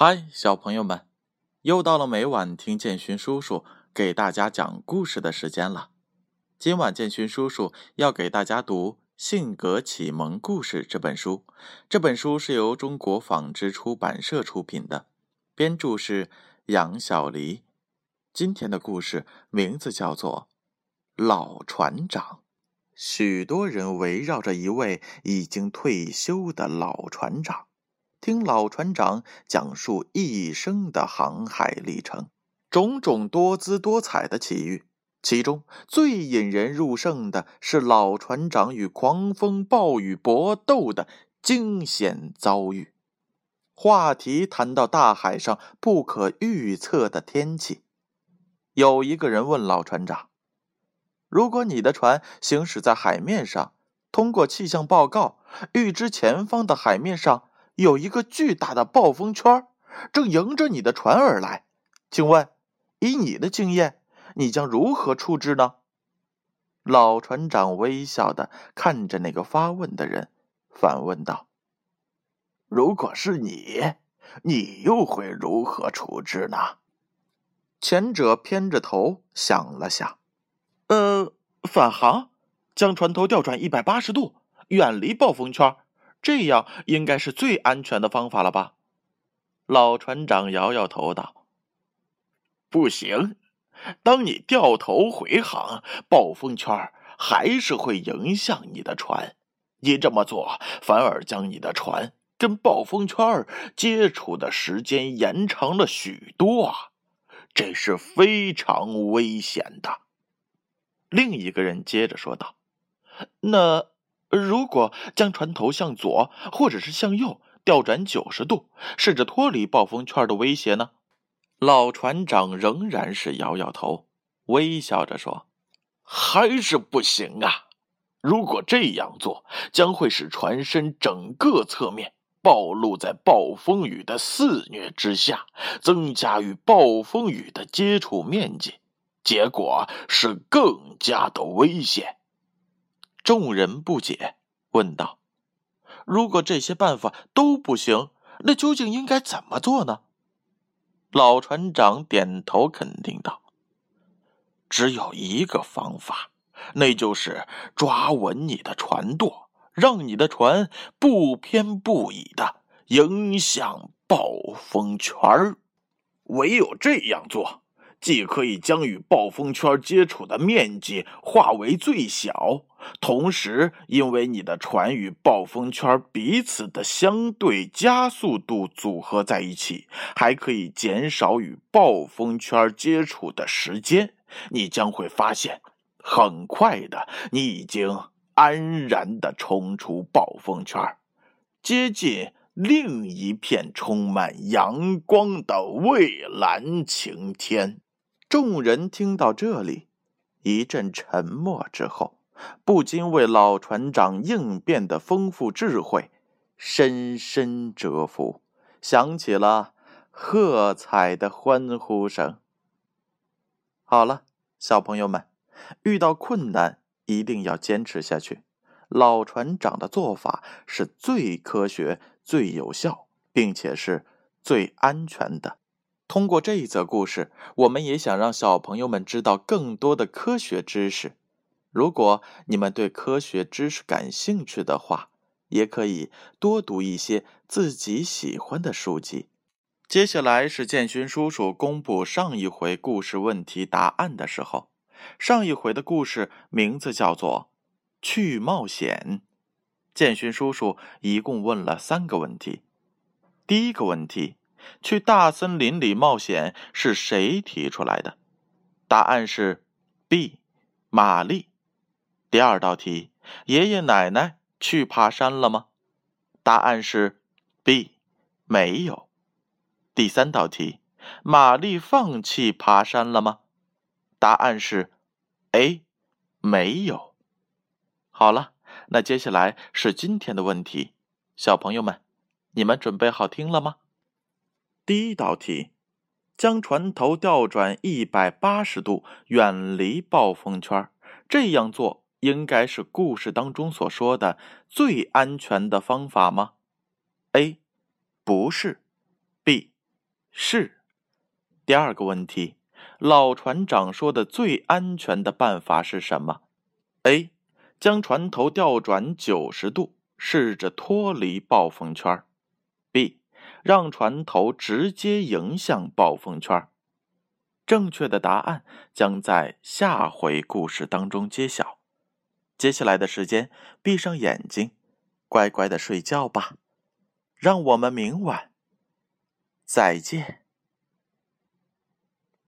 嗨，小朋友们，又到了每晚听建勋叔叔给大家讲故事的时间了。今晚建勋叔叔要给大家读《性格启蒙故事》这本书。这本书是由中国纺织出版社出品的，编著是杨小黎。今天的故事名字叫做《老船长》。许多人围绕着一位已经退休的老船长。听老船长讲述一生的航海历程，种种多姿多彩的奇遇，其中最引人入胜的是老船长与狂风暴雨搏斗的惊险遭遇。话题谈到大海上不可预测的天气，有一个人问老船长：“如果你的船行驶在海面上，通过气象报告预知前方的海面上。”有一个巨大的暴风圈正迎着你的船而来，请问，以你的经验，你将如何处置呢？老船长微笑的看着那个发问的人，反问道：“如果是你，你又会如何处置呢？”前者偏着头想了想，呃，返航，将船头调转一百八十度，远离暴风圈。这样应该是最安全的方法了吧？老船长摇摇头道：“不行，当你掉头回航，暴风圈还是会影响你的船。你这么做反而将你的船跟暴风圈接触的时间延长了许多啊！这是非常危险的。”另一个人接着说道：“那……”如果将船头向左或者是向右调转九十度，试着脱离暴风圈的威胁呢？老船长仍然是摇摇头，微笑着说：“还是不行啊！如果这样做，将会使船身整个侧面暴露在暴风雨的肆虐之下，增加与暴风雨的接触面积，结果是更加的危险。”众人不解，问道：“如果这些办法都不行，那究竟应该怎么做呢？”老船长点头肯定道：“只有一个方法，那就是抓稳你的船舵，让你的船不偏不倚的迎向暴风圈唯有这样做。”既可以将与暴风圈接触的面积化为最小，同时因为你的船与暴风圈彼此的相对加速度组合在一起，还可以减少与暴风圈接触的时间。你将会发现，很快的，你已经安然的冲出暴风圈，接近另一片充满阳光的蔚蓝晴天。众人听到这里，一阵沉默之后，不禁为老船长应变的丰富智慧深深折服，响起了喝彩的欢呼声。好了，小朋友们，遇到困难一定要坚持下去。老船长的做法是最科学、最有效，并且是最安全的。通过这一则故事，我们也想让小朋友们知道更多的科学知识。如果你们对科学知识感兴趣的话，也可以多读一些自己喜欢的书籍。接下来是建勋叔叔公布上一回故事问题答案的时候。上一回的故事名字叫做《去冒险》。建勋叔叔一共问了三个问题。第一个问题。去大森林里冒险是谁提出来的？答案是 B，玛丽。第二道题，爷爷奶奶去爬山了吗？答案是 B，没有。第三道题，玛丽放弃爬山了吗？答案是 A，没有。好了，那接下来是今天的问题，小朋友们，你们准备好听了吗？第一道题，将船头调转一百八十度，远离暴风圈。这样做应该是故事当中所说的最安全的方法吗？A，不是；B，是。第二个问题，老船长说的最安全的办法是什么？A. 将船头调转九十度，试着脱离暴风圈。让船头直接迎向暴风圈。正确的答案将在下回故事当中揭晓。接下来的时间，闭上眼睛，乖乖的睡觉吧。让我们明晚再见。